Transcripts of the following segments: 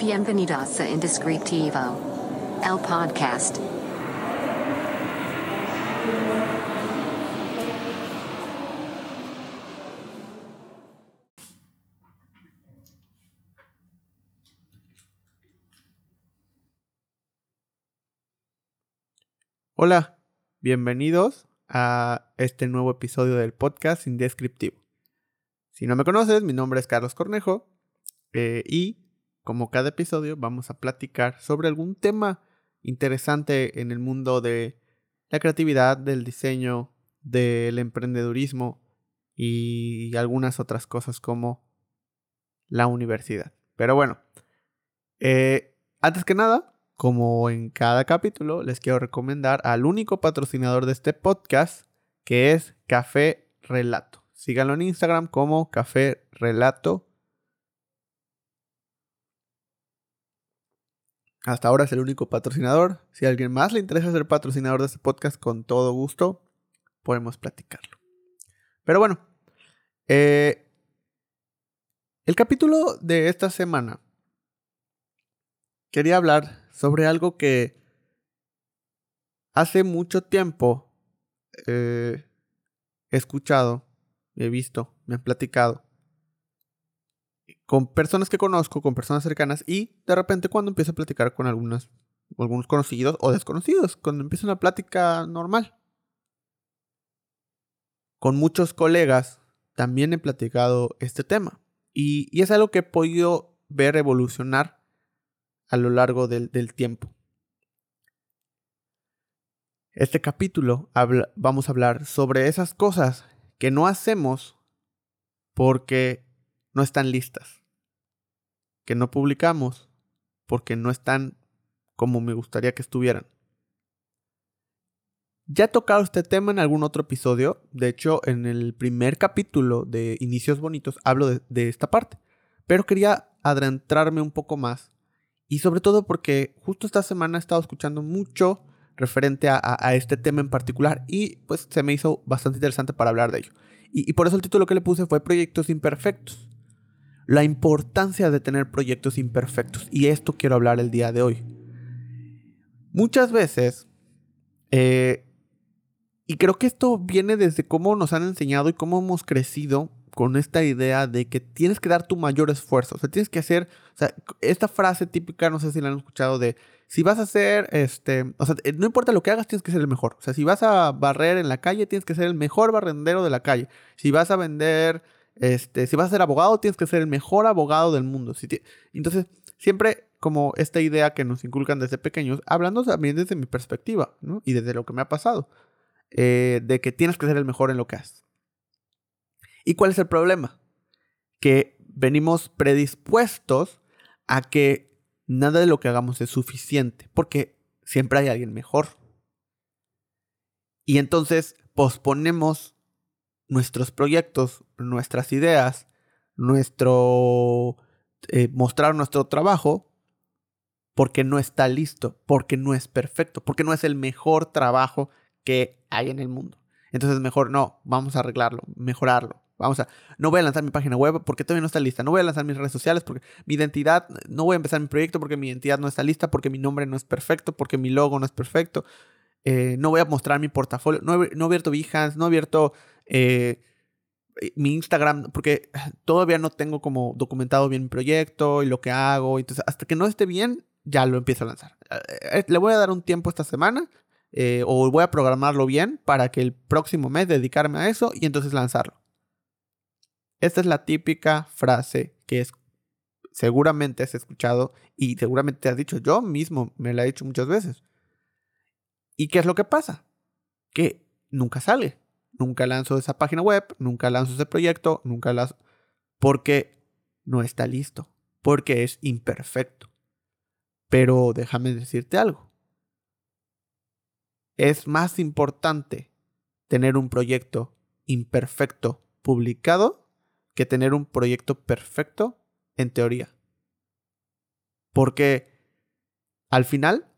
Bienvenidos a Indescriptivo, el podcast. Hola, bienvenidos a este nuevo episodio del podcast Indescriptivo. Si no me conoces, mi nombre es Carlos Cornejo eh, y como cada episodio vamos a platicar sobre algún tema interesante en el mundo de la creatividad, del diseño, del emprendedurismo y algunas otras cosas como la universidad. Pero bueno, eh, antes que nada, como en cada capítulo, les quiero recomendar al único patrocinador de este podcast, que es Café Relato. Síganlo en Instagram como Café Relato. Hasta ahora es el único patrocinador. Si a alguien más le interesa ser patrocinador de este podcast, con todo gusto podemos platicarlo. Pero bueno, eh, el capítulo de esta semana quería hablar sobre algo que hace mucho tiempo eh, he escuchado, he visto, me han platicado con personas que conozco, con personas cercanas y de repente cuando empiezo a platicar con algunos conocidos o desconocidos, cuando empiezo una plática normal. Con muchos colegas también he platicado este tema y, y es algo que he podido ver evolucionar a lo largo del, tiempo. Este capítulo vamos a hablar sobre esas cosas que no hacemos porque no están listas, que no publicamos porque no están como me gustaría que estuvieran. Ya he tocado este tema en algún otro episodio, de hecho en el primer capítulo de Inicios Bonitos hablo de, esta parte, pero quería adentrarme un poco más y sobre todo porque justo esta semana he estado escuchando mucho referente a, este tema en particular y pues se me hizo bastante interesante para hablar de ello. Y, por eso el título que le puse fue Proyectos Imperfectos. La importancia de tener proyectos imperfectos. Y esto quiero hablar el día de hoy. Muchas veces, eh, y creo que esto viene desde cómo nos han enseñado y cómo hemos crecido con esta idea de que tienes que dar tu mayor esfuerzo. O sea, tienes que hacer, o sea, esta frase típica, no sé si la han escuchado, de si vas a hacer, este, o sea, eh, no importa lo que hagas, tienes que ser el mejor. O sea, si vas a barrer en la calle, tienes que ser el mejor barrendero de la calle. Si vas a vender, este, si vas a ser abogado, tienes que ser el mejor abogado del mundo. Entonces, siempre como esta idea que nos inculcan desde pequeños, hablando también desde mi perspectiva. Y desde lo que me ha pasado, eh, de que tienes que ser el mejor en lo que haces. ¿Y cuál es el problema? Que venimos predispuestos a que nada de lo que hagamos es suficiente, porque siempre hay alguien mejor. Y entonces posponemos nuestros proyectos, nuestras ideas, nuestro eh, mostrar nuestro trabajo porque no está listo, porque no es perfecto, porque no es el mejor trabajo que hay en el mundo. Entonces mejor no, vamos a arreglarlo, mejorarlo. Vamos a, no voy a lanzar mi página web porque todavía no está lista. No voy a lanzar mis redes sociales porque mi identidad, no voy a empezar mi proyecto porque mi identidad no está lista, porque mi nombre no es perfecto, porque mi logo no es perfecto. Eh, no voy a mostrar mi portafolio. No he, no abierto Behance, no he abierto eh, mi Instagram porque todavía no tengo como documentado bien mi proyecto y lo que hago. Entonces, hasta que no esté bien, ya lo empiezo a lanzar. Eh, le voy a dar un tiempo esta semana o voy a programarlo bien para que el próximo mes dedicarme a eso y entonces lanzarlo. Esta es la típica frase que es, seguramente has escuchado y seguramente te has dicho, yo mismo me la he dicho muchas veces. ¿Y qué es lo que pasa? Que nunca sale. Nunca lanzo esa página web, nunca lanzo ese proyecto, nunca las... Porque no está listo, porque es imperfecto. Pero déjame decirte algo. Es más importante tener un proyecto imperfecto publicado que tener un proyecto perfecto en teoría. Porque al final,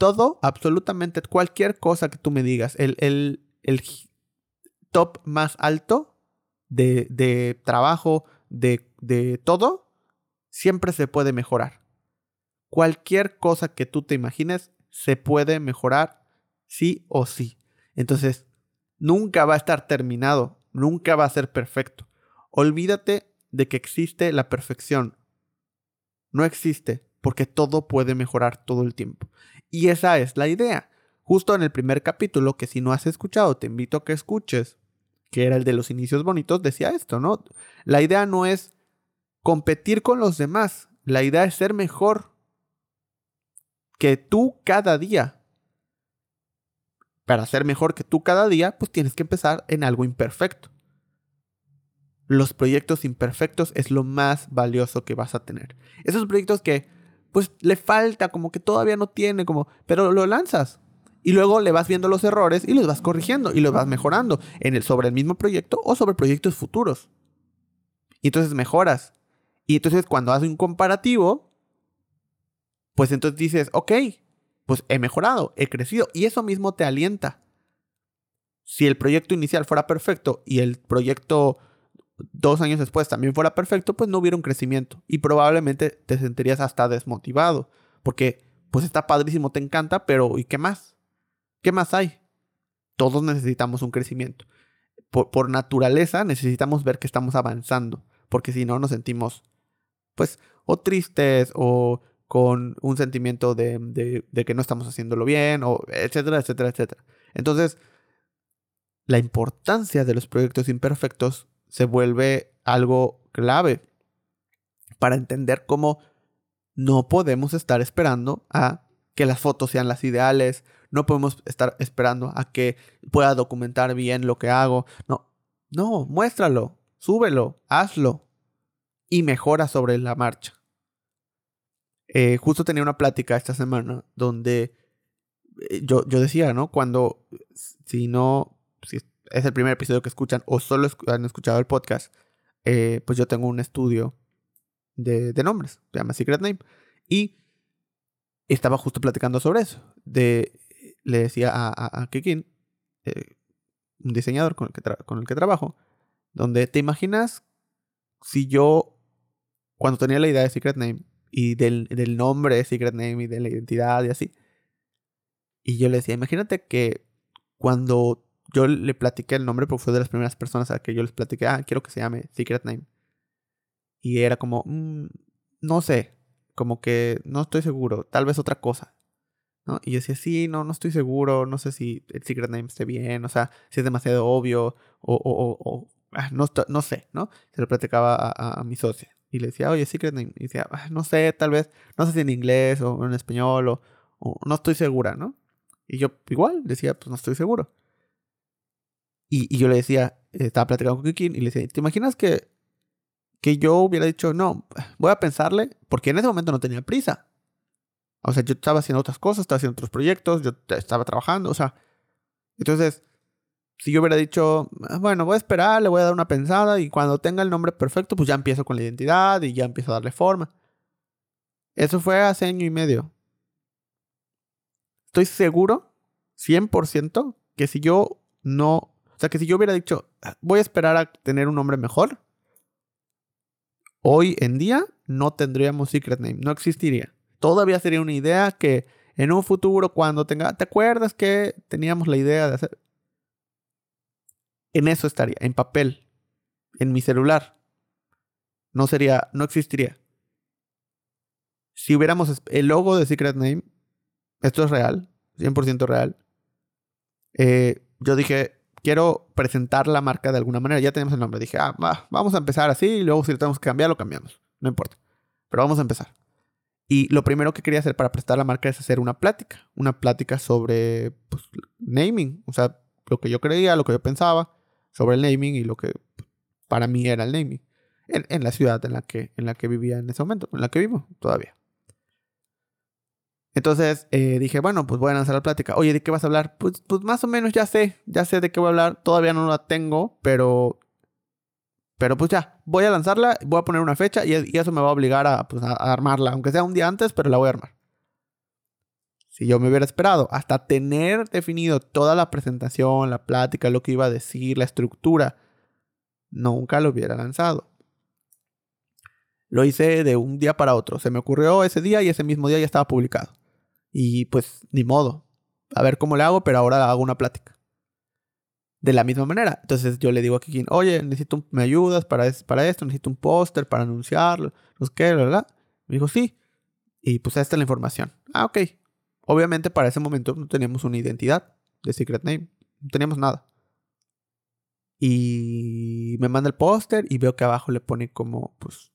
todo, absolutamente cualquier cosa que tú me digas, el, el, el top más alto de, de trabajo, de, de todo, siempre se puede mejorar. cualquier cosa que tú te imagines se puede mejorar sí o sí. Entonces, nunca va a estar terminado, nunca va a ser perfecto. Olvídate de que existe la perfección. No existe, porque todo puede mejorar todo el tiempo. Y esa es la idea. Justo en el primer capítulo, que si no has escuchado, te invito a que escuches, que era el de los inicios bonitos, decía esto, ¿no? La idea no es competir con los demás, la idea es ser mejor que tú cada día. Para ser mejor que tú cada día, pues tienes que empezar en algo imperfecto. Los proyectos imperfectos es lo más valioso que vas a tener. Esos proyectos que pues le falta, como que todavía no tiene, como, pero lo lanzas. Y luego le vas viendo los errores y los vas corrigiendo y los vas mejorando en el, sobre el mismo proyecto o sobre proyectos futuros. Y entonces mejoras. Y entonces cuando haces un comparativo, pues entonces dices, ok, pues he mejorado, he crecido. Y eso mismo te alienta. Si el proyecto inicial fuera perfecto y el proyecto dos años después también fuera perfecto, pues no hubiera un crecimiento y probablemente te sentirías hasta desmotivado, porque pues está padrísimo, te encanta, pero ¿y qué más? ¿Qué más hay? Todos necesitamos un crecimiento. Por, por naturaleza necesitamos ver que estamos avanzando, porque si no nos sentimos pues o tristes o con un sentimiento de, de, que no estamos haciéndolo bien, o etcétera, etcétera, etcétera. Entonces, la importancia de los proyectos imperfectos se vuelve algo clave para entender cómo no podemos estar esperando a que las fotos sean las ideales, no podemos estar esperando a que pueda documentar bien lo que hago. No, no, muéstralo, súbelo, hazlo y mejora sobre la marcha. Eh, justo tenía una plática esta semana donde eh, yo, yo decía, ¿no? Cuando, si no, si es el primer episodio que escuchan o solo han escuchado el podcast, eh, pues yo tengo un estudio de, nombres, se llama Secret Name. Y estaba justo platicando sobre eso. De, le decía a, a, Kikin, eh, un diseñador con el, que con el que trabajo, donde te imaginas si yo, cuando tenía la idea de Secret Name y del, del nombre de Secret Name y de la identidad y así, y yo le decía, imagínate que cuando yo le platiqué el nombre porque fue de las primeras personas a que yo les platiqué, ah, quiero que se llame Secret Name. Y era como, mm, no sé, como que no estoy seguro, tal vez otra cosa. Y yo decía, sí, no, no estoy seguro, no sé si el Secret Name esté bien, o sea, si es demasiado obvio, o, o, ah, no, no sé, ¿no? Se lo platicaba a, mi socia. Y le decía, oye, Secret Name. Y decía, ah, no sé, tal vez, no sé si en inglés o en español, o no estoy segura, ¿no? Y yo igual decía, pues no estoy seguro. Y, yo le decía, estaba platicando con Kikin y le decía, ¿te imaginas que, que yo hubiera dicho, no, voy a pensarle? Porque en ese momento no tenía prisa. O sea, yo estaba haciendo otras cosas, estaba haciendo otros proyectos, yo estaba trabajando, o sea. Entonces, si yo hubiera dicho, ah, bueno, voy a esperar, le voy a dar una pensada y cuando tenga el nombre perfecto, pues ya empiezo con la identidad y ya empiezo a darle forma. Eso fue hace año y medio. Estoy seguro, 100%, que si yo no sea que si yo hubiera dicho, voy a esperar a tener un nombre mejor, hoy en día no tendríamos Secret Name, no existiría. Todavía sería una idea que en un futuro cuando tenga, ¿te acuerdas que teníamos la idea de hacer? En eso estaría, en papel, en mi celular. No sería, no existiría. Si hubiéramos el logo de Secret Name, esto es real, 100% real. Eh, yo dije, quiero presentar la marca de alguna manera. Ya tenemos el nombre. Dije, ah, vamos a empezar así y luego si lo tenemos que cambiar, lo cambiamos. No importa. Pero vamos a empezar. Y lo primero que quería hacer para presentar la marca es hacer una plática. Una plática sobre pues, naming. O sea, lo que yo creía, lo que yo pensaba sobre el naming y lo que para mí era el naming. En, la ciudad en la, que, en la que vivía en ese momento, en la que vivo todavía. Entonces eh, dije, bueno, pues voy a lanzar la plática. Oye, ¿de qué vas a hablar? Pues, pues más o menos ya sé, ya sé de qué voy a hablar. Todavía no la tengo, pero... Pero pues ya, voy a lanzarla, voy a poner una fecha y, eso me va a obligar a, pues, a, armarla, aunque sea un día antes, pero la voy a armar. Si yo me hubiera esperado hasta tener definido toda la presentación, la plática, lo que iba a decir, la estructura, nunca lo hubiera lanzado. Lo hice de un día para otro. Se me ocurrió ese día y ese mismo día ya estaba publicado. Y pues ni modo. A ver cómo le hago, pero ahora hago una plática. De la misma manera. Entonces yo le digo a Kikín, oye, necesito, me ayudas para, para esto, necesito un póster para anunciarlo, no sé qué, ¿verdad? Me dijo, sí. Y pues esta es la información. Ah, ok. Obviamente para ese momento no teníamos una identidad de Secret Name. No teníamos nada. Y me manda el póster y veo que abajo le pone como, pues,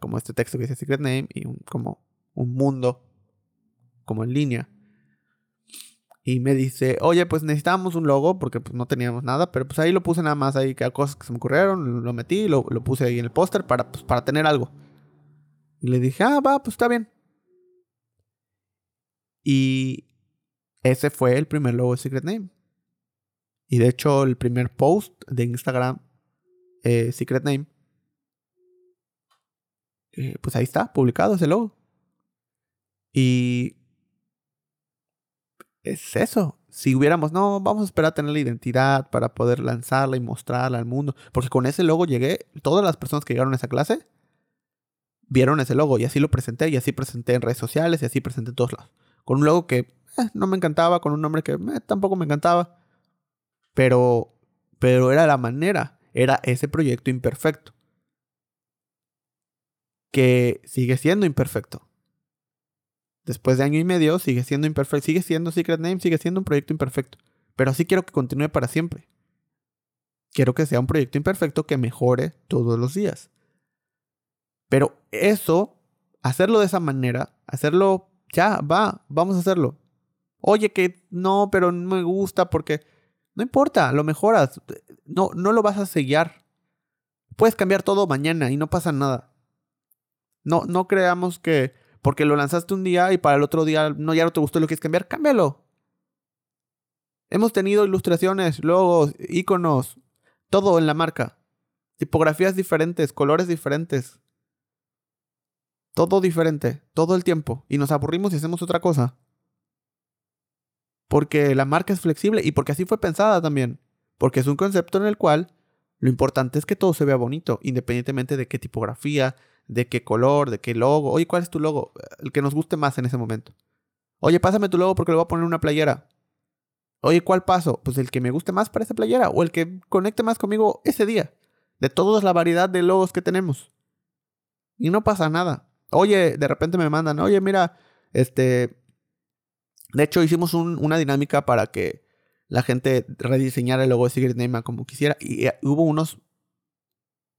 como este texto que dice Secret Name y como un mundo como en línea. Y me dice, oye, pues necesitábamos un logo porque pues no teníamos nada, pero pues ahí lo puse nada más ahí, que cosas que se me ocurrieron, lo metí, lo, lo puse ahí en el póster para, pues, para tener algo. Y le dije, ah, va, pues está bien. Y ese fue el primer logo de Secret Name. Y de hecho, el primer post de Instagram, eh, Secret Name, eh, pues ahí está, publicado ese logo. Y es eso. Si hubiéramos, no, vamos a esperar a tener la identidad para poder lanzarla y mostrarla al mundo. Porque con ese logo llegué, todas las personas que llegaron a esa clase vieron ese logo y así lo presenté y así presenté en redes sociales y así presenté en todos lados. Con un logo que eh, no me encantaba, con un nombre que eh, tampoco me encantaba. Pero, pero era la manera, era ese proyecto imperfecto. Que sigue siendo imperfecto. Después de año y medio sigue siendo imperfecto, sigue siendo Secret Name, sigue siendo un proyecto imperfecto. Pero sí quiero que continúe para siempre. Quiero que sea un proyecto imperfecto que mejore todos los días. Pero eso, hacerlo de esa manera, hacerlo, ya, va, vamos a hacerlo. Oye, que no, pero no me gusta porque no importa, lo mejoras. No, no lo vas a sellar. Puedes cambiar todo mañana y no pasa nada. No, no creamos que porque lo lanzaste un día y para el otro día no, ya no te gustó lo que quieres cambiar, cámbialo. Hemos tenido ilustraciones, logos, iconos, todo en la marca. Tipografías diferentes, colores diferentes. Todo diferente, todo el tiempo. Y nos aburrimos y hacemos otra cosa. Porque la marca es flexible y porque así fue pensada también. Porque es un concepto en el cual lo importante es que todo se vea bonito, independientemente de qué tipografía, de qué color, de qué logo. Oye, ¿cuál es tu logo? El que nos guste más en ese momento. Oye, pásame tu logo porque le voy a poner una playera. Oye, ¿cuál paso? Pues el que me guste más para esa playera o el que conecte más conmigo ese día. De toda la variedad de logos que tenemos. Y no pasa nada. Oye, de repente me mandan, oye, mira, este, de hecho, hicimos una dinámica para que la gente rediseñara el logo de Secret Name como quisiera. Y, eh, hubo unos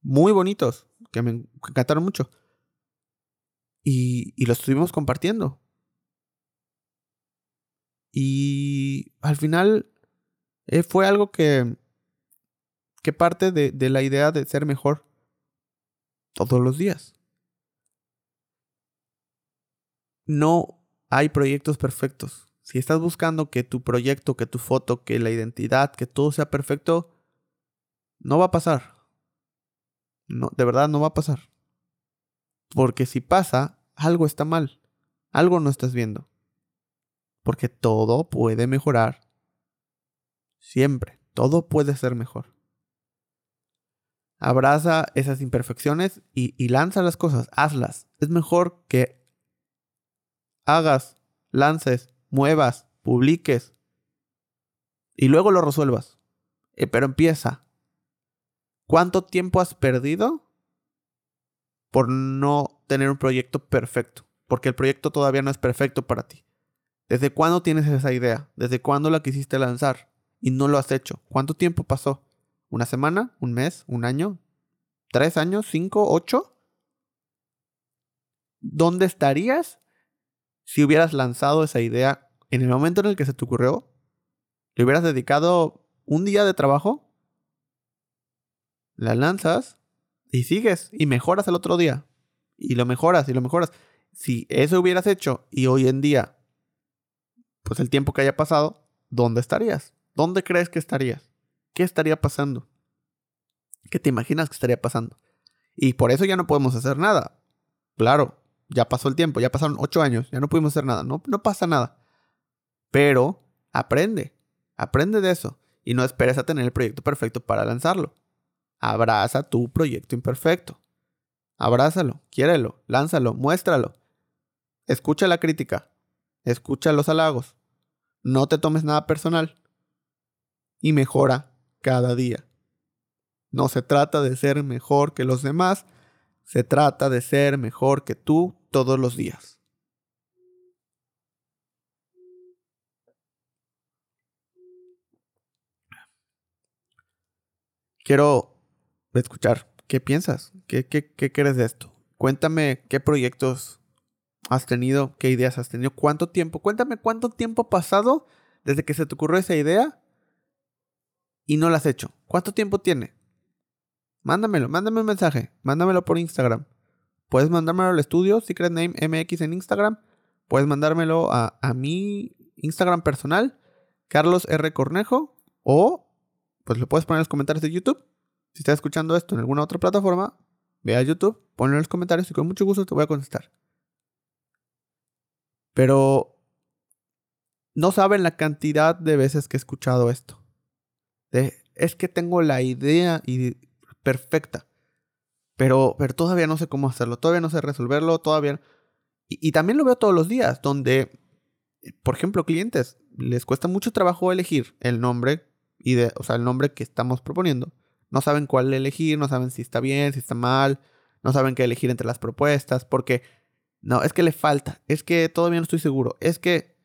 muy bonitos que me encantaron mucho. Y, y los estuvimos compartiendo. Y al final eh, fue algo que, que parte de, de la idea de ser mejor todos los días. No hay proyectos perfectos. Si estás buscando que tu proyecto, que tu foto, que la identidad, que todo sea perfecto, no va a pasar. No, de verdad no va a pasar. Porque si pasa, algo está mal. Algo no estás viendo. Porque todo puede mejorar. Siempre. Todo puede ser mejor. Abraza esas imperfecciones y, lanza las cosas. Hazlas. Es mejor que hagas, lances, muevas, publiques y luego lo resuelvas. Eh, pero empieza. ¿Cuánto tiempo has perdido por no tener un proyecto perfecto? Porque el proyecto todavía no es perfecto para ti. ¿Desde cuándo tienes esa idea? ¿Desde cuándo la quisiste lanzar y no lo has hecho? ¿Cuánto tiempo pasó? ¿Una semana? ¿Un mes? ¿Un año? ¿Tres años? ¿Cinco? ¿Ocho? ¿Dónde estarías si hubieras lanzado esa idea en el momento en el que se te ocurrió, le hubieras dedicado un día de trabajo, la lanzas y sigues y mejoras el otro día. Y lo mejoras y lo mejoras. Si eso hubieras hecho y hoy en día, pues el tiempo que haya pasado, ¿dónde estarías? ¿Dónde crees que estarías? ¿Qué estaría pasando? ¿Qué te imaginas que estaría pasando? Y por eso ya no podemos hacer nada. Claro, ya pasó el tiempo, ya pasaron ocho años, ya no pudimos hacer nada, no, no pasa nada. Pero aprende, aprende de eso y no esperes a tener el proyecto perfecto para lanzarlo. Abraza tu proyecto imperfecto. Abrázalo, quiérelo, lánzalo, muéstralo. Escucha la crítica, escucha los halagos. No te tomes nada personal. Y mejora cada día. No se trata de ser mejor que los demás, se trata de ser mejor que tú todos los días. Quiero escuchar qué piensas, qué, qué, qué crees de esto. Cuéntame qué proyectos has tenido, qué ideas has tenido, cuánto tiempo. Cuéntame cuánto tiempo ha pasado desde que se te ocurrió esa idea y no la has hecho. ¿Cuánto tiempo tiene? Mándamelo, mándame un mensaje, mándamelo por Instagram. Puedes mandármelo al estudio, Secret Name MX en Instagram. Puedes mandármelo a, a mi Instagram personal, Carlos R. Cornejo, o pues lo puedes poner en los comentarios de YouTube. Si estás escuchando esto en alguna otra plataforma, ve a YouTube, ponlo en los comentarios y con mucho gusto te voy a contestar. Pero no saben la cantidad de veces que he escuchado esto. es que tengo la idea y perfecta. Pero, pero todavía no sé cómo hacerlo, todavía no sé resolverlo, todavía... Y, y también lo veo todos los días, donde, por ejemplo, clientes, les cuesta mucho trabajo elegir el nombre, y de, o sea, el nombre que estamos proponiendo. No saben cuál elegir, no saben si está bien, si está mal, no saben qué elegir entre las propuestas, porque no, es que le falta, es que todavía no estoy seguro, es que...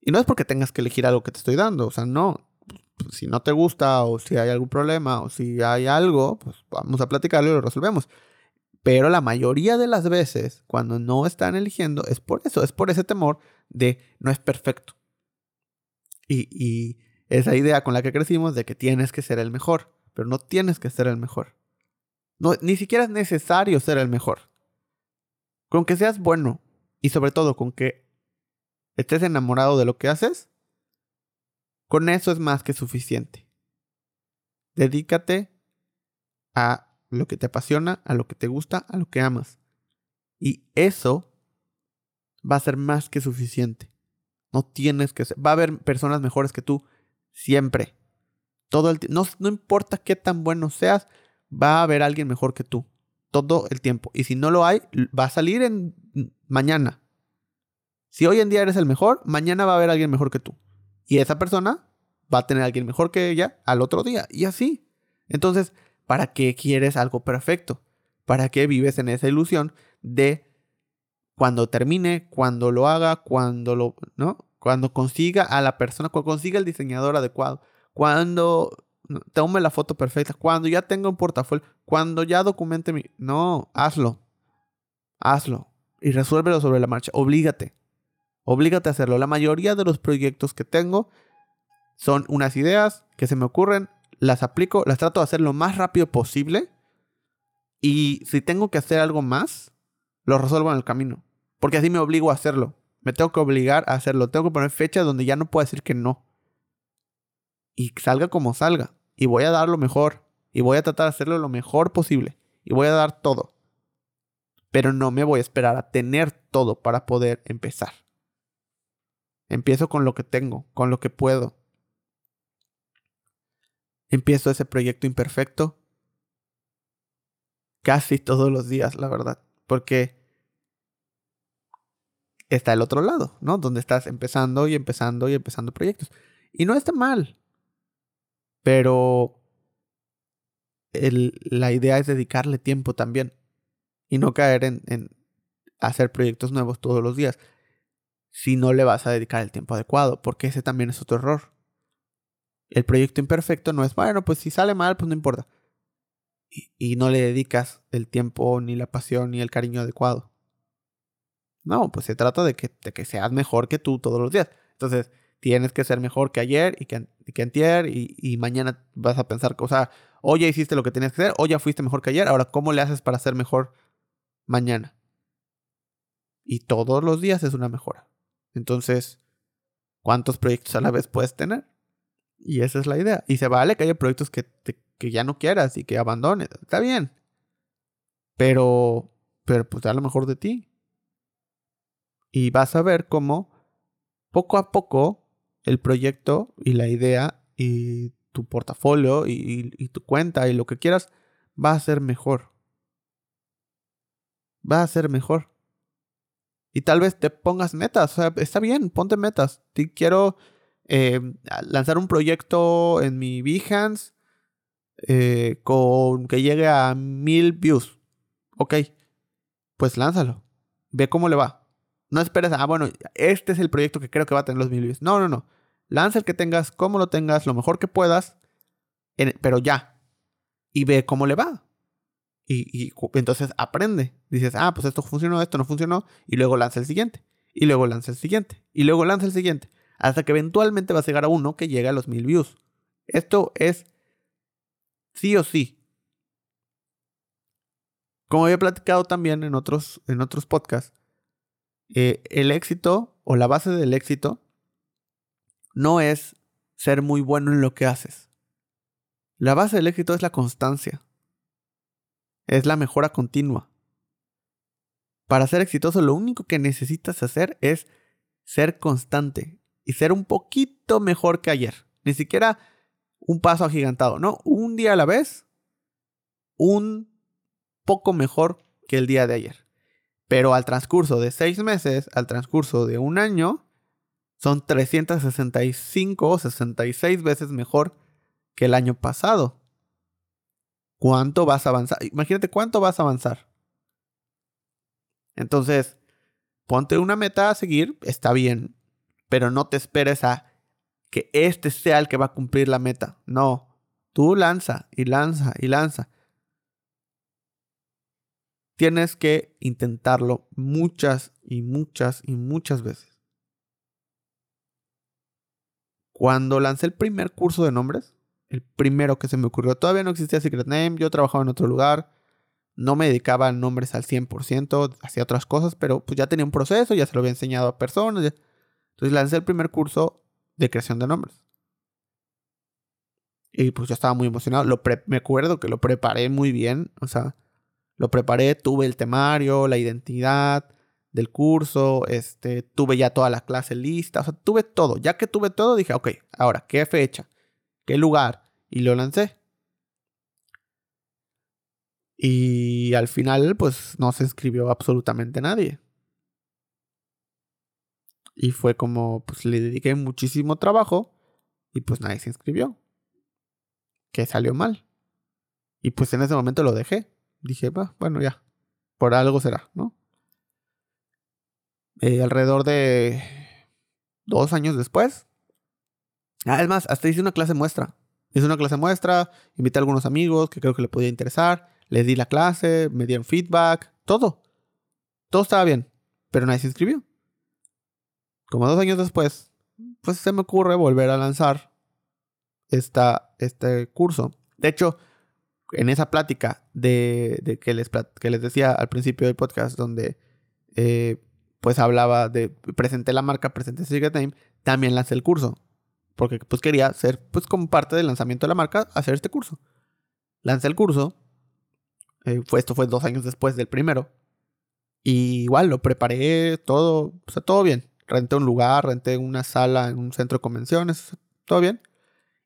Y no es porque tengas que elegir algo que te estoy dando, o sea, no, pues, si no te gusta o si hay algún problema o si hay algo, pues vamos a platicarlo y lo resolvemos. Pero la mayoría de las veces, cuando no están eligiendo, es por eso, es por ese temor de no es perfecto. Y, y esa idea con la que crecimos de que tienes que ser el mejor, pero no tienes que ser el mejor. No, ni siquiera es necesario ser el mejor. Con que seas bueno y sobre todo con que estés enamorado de lo que haces, con eso es más que suficiente. Dedícate a lo que te apasiona, a lo que te gusta, a lo que amas. Y eso va a ser más que suficiente. No tienes que ser. Va a haber personas mejores que tú siempre. Todo el no, no importa qué tan bueno seas, va a haber alguien mejor que tú. Todo el tiempo. Y si no lo hay, va a salir en mañana. Si hoy en día eres el mejor, mañana va a haber alguien mejor que tú. Y esa persona va a tener alguien mejor que ella al otro día. Y así. Entonces, ¿para qué quieres algo perfecto? ¿Para qué vives en esa ilusión de cuando termine, cuando lo haga, cuando lo, ¿no? Cuando consiga a la persona, cuando consiga el diseñador adecuado, cuando tome la foto perfecta, cuando ya tenga un portafolio, cuando ya documente mi... No, hazlo. Hazlo. Y resuélvelo sobre la marcha. Oblígate. Oblígate a hacerlo. La mayoría de los proyectos que tengo son unas ideas que se me ocurren, las aplico, las trato de hacer lo más rápido posible. Y si tengo que hacer algo más, lo resuelvo en el camino. Porque así me obligo a hacerlo. Me tengo que obligar a hacerlo. Tengo que poner fecha donde ya no puedo decir que no. Y salga como salga. Y voy a dar lo mejor. Y voy a tratar de hacerlo lo mejor posible. Y voy a dar todo. Pero no me voy a esperar a tener todo para poder empezar. Empiezo con lo que tengo, con lo que puedo. Empiezo ese proyecto imperfecto casi todos los días, la verdad. Porque está el otro lado, ¿no? Donde estás empezando y empezando y empezando proyectos. Y no está mal. Pero la idea es dedicarle tiempo también. Y no caer en, hacer proyectos nuevos todos los días si no le vas a dedicar el tiempo adecuado, porque ese también es otro error. El proyecto imperfecto no es, bueno, pues si sale mal, pues no importa. Y, no le dedicas el tiempo, ni la pasión, ni el cariño adecuado. No, pues se trata de que, que seas mejor que tú todos los días. Entonces, tienes que ser mejor que ayer y que, que antier y, y, mañana vas a pensar, o sea, hoy ya hiciste lo que tenías que hacer, hoy ya fuiste mejor que ayer, ahora, ¿cómo le haces para ser mejor mañana? Y todos los días es una mejora. Entonces, ¿cuántos proyectos a la vez puedes tener? Y esa es la idea. Y se vale que haya proyectos que, que ya no quieras y que abandones. Está bien. Pero, pero pues da lo mejor de ti. Y vas a ver cómo poco a poco el proyecto y la idea y tu portafolio y, tu cuenta y lo que quieras va a ser mejor. va a ser mejor. Y tal vez te pongas metas. O sea, está bien, ponte metas. quiero eh, lanzar un proyecto en mi Behance eh, con que llegue a mil views. Ok, pues lánzalo. Ve cómo le va. No esperes, ah, bueno, este es el proyecto que creo que va a tener los mil views. No, no, no. Lanza el que tengas, como lo tengas, lo mejor que puedas, pero ya. Y ve cómo le va. Y, entonces aprende. Dices, ah, pues esto funcionó, esto no funcionó. Y luego lanza el siguiente. Y luego lanza el siguiente. Y luego lanza el siguiente. Hasta que eventualmente vas a llegar a uno que llegue a los mil views. Esto es sí o sí. Como había platicado también en otros, en otros podcasts, eh, el éxito o la base del éxito no es ser muy bueno en lo que haces. La base del éxito es la constancia. Es la mejora continua. Para ser exitoso lo único que necesitas hacer es ser constante y ser un poquito mejor que ayer. Ni siquiera un paso agigantado, no, un día a la vez, un poco mejor que el día de ayer. Pero al transcurso de seis meses, al transcurso de un año, son 365 o 66 veces mejor que el año pasado. ¿Cuánto vas a avanzar? Imagínate cuánto vas a avanzar. Entonces, ponte una meta a seguir, está bien, pero no te esperes a que este sea el que va a cumplir la meta. No, tú lanza y lanza y lanza. Tienes que intentarlo muchas y muchas y muchas veces. Cuando lancé el primer curso de nombres, el primero que se me ocurrió, todavía no existía Secret Name, yo trabajaba en otro lugar, no me dedicaba a nombres al 100%, hacía otras cosas, pero pues ya tenía un proceso, ya se lo había enseñado a personas. Entonces lancé el primer curso de creación de nombres. Y pues yo estaba muy emocionado. Lo me acuerdo que lo preparé muy bien. O sea, lo preparé, tuve el temario, la identidad, del curso, este, tuve ya toda la clase lista, o sea, tuve todo. Ya que tuve todo, dije, ok, ahora, ¿qué fecha? ¿Qué lugar? Y lo lancé. Y al final, pues no se inscribió absolutamente nadie. Y fue como, pues le dediqué muchísimo trabajo y pues nadie se inscribió. Que salió mal. Y pues en ese momento lo dejé. Dije, bueno, ya, por algo será, ¿no? Eh, alrededor de dos años después. Ah, es más, hasta hice una clase muestra. Hice una clase muestra, invité a algunos amigos que creo que le podía interesar, les di la clase, me dieron feedback, todo. Todo estaba bien, pero nadie se inscribió. Como dos años después, pues se me ocurre volver a lanzar esta, este curso. De hecho, en esa plática de, que, les, que les decía al principio del podcast, donde eh, pues hablaba de, presenté la marca, presenté Secret Name, también lancé el curso. Porque pues quería ser, pues como parte del lanzamiento de la marca, hacer este curso. Lancé el curso. Eh, fue, esto fue dos años después del primero. Y igual lo preparé todo, o sea, todo bien. Renté un lugar, renté una sala en un centro de convenciones, todo bien.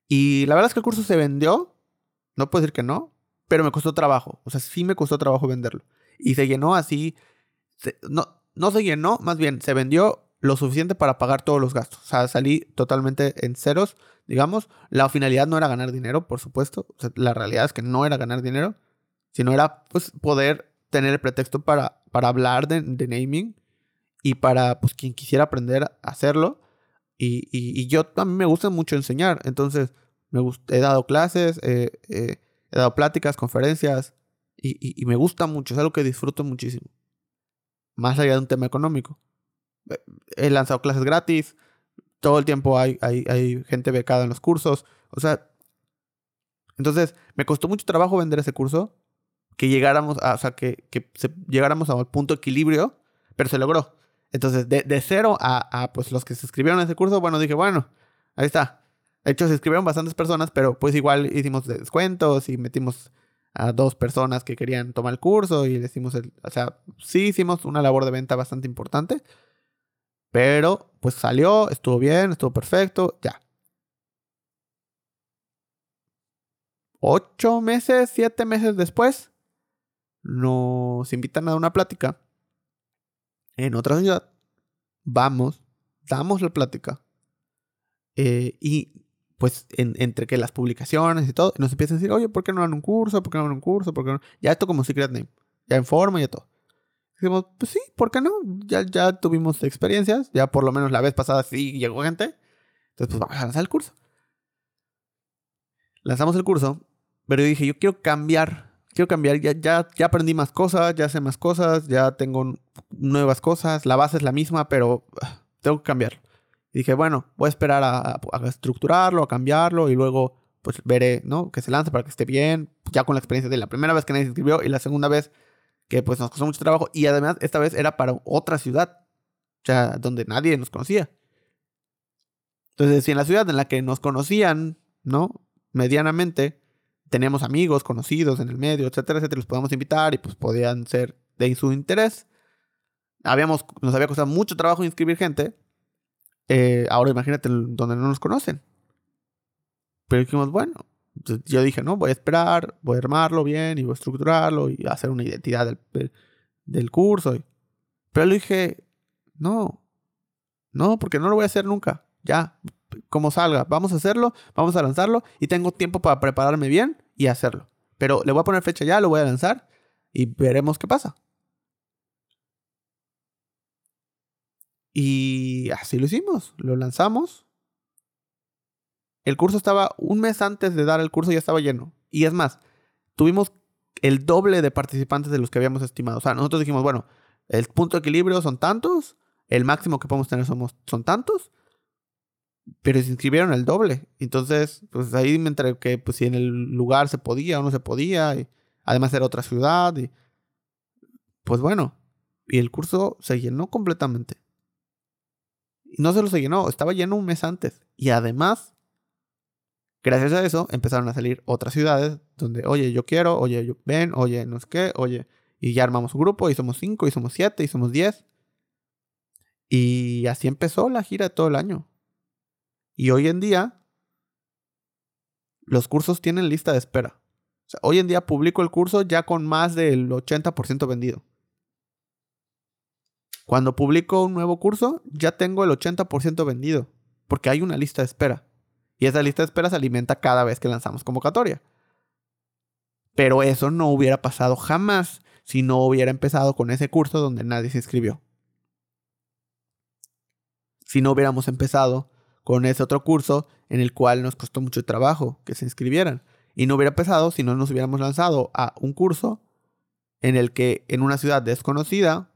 Y la verdad es que el curso se vendió. No puedo decir que no, pero me costó trabajo. O sea, sí me costó trabajo venderlo. Y se llenó así. no, no se llenó, más bien se vendió lo suficiente para pagar todos los gastos. O sea, salí totalmente en ceros, digamos. La finalidad no era ganar dinero, por supuesto. la realidad es que no era ganar dinero, sino era pues, poder tener el pretexto para, para hablar de, naming y para pues, quien quisiera aprender a hacerlo. Y, y, yo a mí me gusta mucho enseñar, entonces me he dado clases, eh, eh, he dado pláticas, conferencias y, me gusta mucho, es algo que disfruto muchísimo más allá de un tema económico. He lanzado clases gratis, todo el tiempo hay, gente becada en los cursos, o sea, entonces me costó mucho trabajo vender ese curso, que llegáramos a, o sea, que, llegáramos a un punto equilibrio, pero se logró. Entonces, de, cero a, a, pues los que se inscribieron a ese curso, bueno, dije, bueno, ahí está. De hecho, se inscribieron bastantes personas, pero pues igual hicimos descuentos y metimos a dos personas que querían tomar el curso y le hicimos el, o sea, sí hicimos una labor de venta bastante importante, pero pues salió, estuvo bien, estuvo perfecto, ya. Ocho meses, siete meses después, nos invitan a una plática en otra ciudad, vamos, damos la plática eh, y pues entre que las publicaciones y todo, nos empiezan a decir, oye, ¿por qué no dan un curso? ¿Por qué no dan un curso? ¿Por qué? Ya esto como Secret Name, ya en forma y todo. Dijimos, pues sí, ¿por qué no? Ya, ya tuvimos experiencias, ya por lo menos la vez pasada sí llegó gente. Entonces, pues vamos a lanzar el curso. Lanzamos el curso, pero yo dije, yo quiero cambiar quiero cambiar, ya, ya, ya aprendí más cosas, ya sé más cosas, ya tengo nuevas cosas, la base es la misma, pero ah, tengo que cambiar. Dije, bueno, voy a esperar a, estructurarlo, a cambiarlo y luego pues veré, ¿no? Que se lance para que esté bien, ya con la experiencia de la primera vez que nadie se inscribió y la segunda vez que pues nos costó mucho trabajo y además esta vez era para otra ciudad, o sea, donde nadie nos conocía. Entonces, si en la ciudad en la que nos conocían, ¿no? Medianamente, teníamos amigos, conocidos en el medio, etcétera, etcétera, los podíamos invitar y pues podían ser de su interés. Habíamos, nos había costado mucho trabajo inscribir gente. Eh, ahora imagínate donde no nos conocen. Pero dijimos, bueno, yo dije, no, voy a esperar, voy a armarlo bien y voy a estructurarlo y hacer una identidad del, curso. Pero le dije, no, no, porque no lo voy a hacer nunca. Ya, como salga, vamos a hacerlo, vamos a lanzarlo y tengo tiempo para prepararme bien y hacerlo. Pero le voy a poner fecha ya, lo voy a lanzar y veremos qué pasa. Y así lo hicimos, lo lanzamos. El curso estaba un mes antes de dar el curso, ya estaba lleno. Y es más, tuvimos el doble de participantes de los que habíamos estimado. O sea, nosotros dijimos, bueno, el punto de equilibrio son tantos, el máximo que podemos tener somos, son tantos, pero se inscribieron el doble. Entonces, pues ahí me que pues, si en el lugar se podía o no se podía. Y además era otra ciudad. Y, pues bueno, y el curso se llenó completamente. No se llenó, estaba lleno un mes antes. Y además, gracias a eso, empezaron a salir otras ciudades donde, oye, yo quiero, oye, yo, ven, oye, no sé qué, oye. Y ya armamos un grupo y somos cinco, y somos siete, y somos diez. Y así empezó la gira todo el año. Y hoy en día, los cursos tienen lista de espera. O sea, hoy en día publico el curso ya con más del 80% vendido. Cuando publico un nuevo curso, ya tengo el 80% vendido, porque hay una lista de espera. Y esa lista de espera se alimenta cada vez que lanzamos convocatoria. Pero eso no hubiera pasado jamás si no hubiera empezado con ese curso donde nadie se inscribió. Si no hubiéramos empezado con ese otro curso en el cual nos costó mucho trabajo que se inscribieran. Y no hubiera pesado si no nos hubiéramos lanzado a un curso en el que en una ciudad desconocida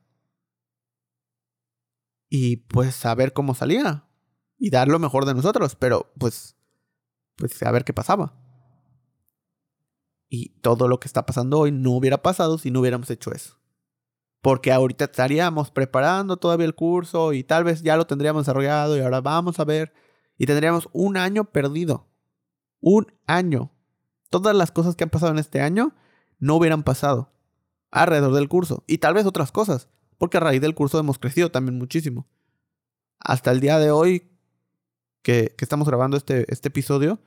y pues saber cómo salía y dar lo mejor de nosotros, pero pues pues a ver qué pasaba. Y todo lo que está pasando hoy no hubiera pasado si no hubiéramos hecho eso. Porque ahorita estaríamos preparando todavía el curso y tal vez ya lo tendríamos desarrollado y ahora vamos a ver. Y tendríamos un año perdido. Un año. Todas las cosas que han pasado en este año no hubieran pasado alrededor del curso. Y tal vez otras cosas. Porque a raíz del curso hemos crecido también muchísimo. Hasta el día de hoy que, estamos grabando este, este episodio,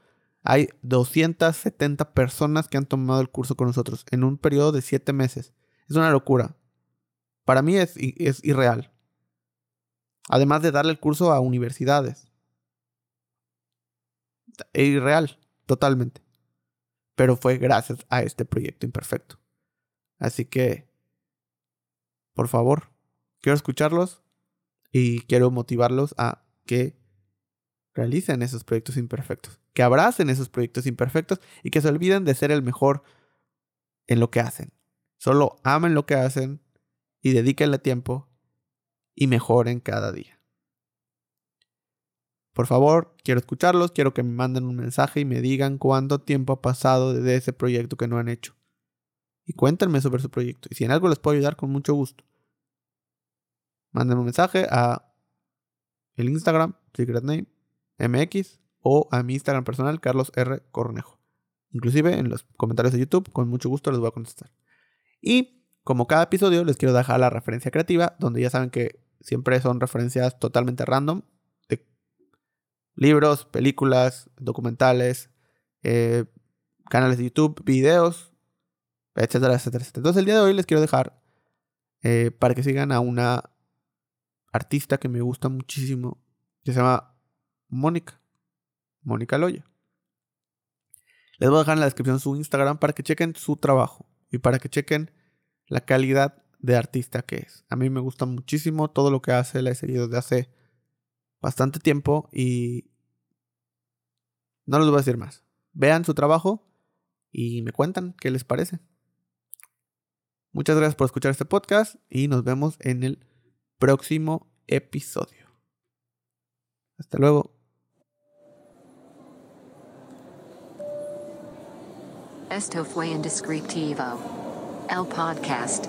hay 270 personas que han tomado el curso con nosotros en un periodo de 7 meses. Es una locura. Para mí es, es irreal. Además de darle el curso a universidades. Es irreal, totalmente. Pero fue gracias a este proyecto imperfecto. Así que, por favor, quiero escucharlos y quiero motivarlos a que realicen esos proyectos imperfectos, que abracen esos proyectos imperfectos y que se olviden de ser el mejor en lo que hacen. Solo amen lo que hacen y dedíquenle tiempo y mejoren cada día. Por favor, quiero escucharlos, quiero que me manden un mensaje y me digan cuánto tiempo ha pasado desde ese proyecto que no han hecho. Y cuéntenme sobre su proyecto. Y si en algo les puedo ayudar, con mucho gusto. Mándenme un mensaje a el Instagram, Secret Name, MX, o a mi Instagram personal, Carlos R. Cornejo. Inclusive en los comentarios de YouTube, con mucho gusto les voy a contestar. Y como cada episodio, les quiero dejar la referencia creativa, donde ya saben que siempre son referencias totalmente random de libros, películas, documentales, eh, canales de YouTube, videos, etcétera, etcétera, etcétera. Entonces el día de hoy les quiero dejar eh, para que sigan a una artista que me gusta muchísimo, que se llama Mónica, Mónica Loya. Les voy a dejar en la descripción su Instagram para que chequen su trabajo y para que chequen la calidad de artista que es. A mí me gusta muchísimo todo lo que hace, la he seguido desde hace bastante tiempo y no les voy a decir más. Vean su trabajo y me cuentan qué les parece. Muchas gracias por escuchar este podcast y nos vemos en el próximo episodio. Hasta luego. Esto fue Indescriptivo. El podcast.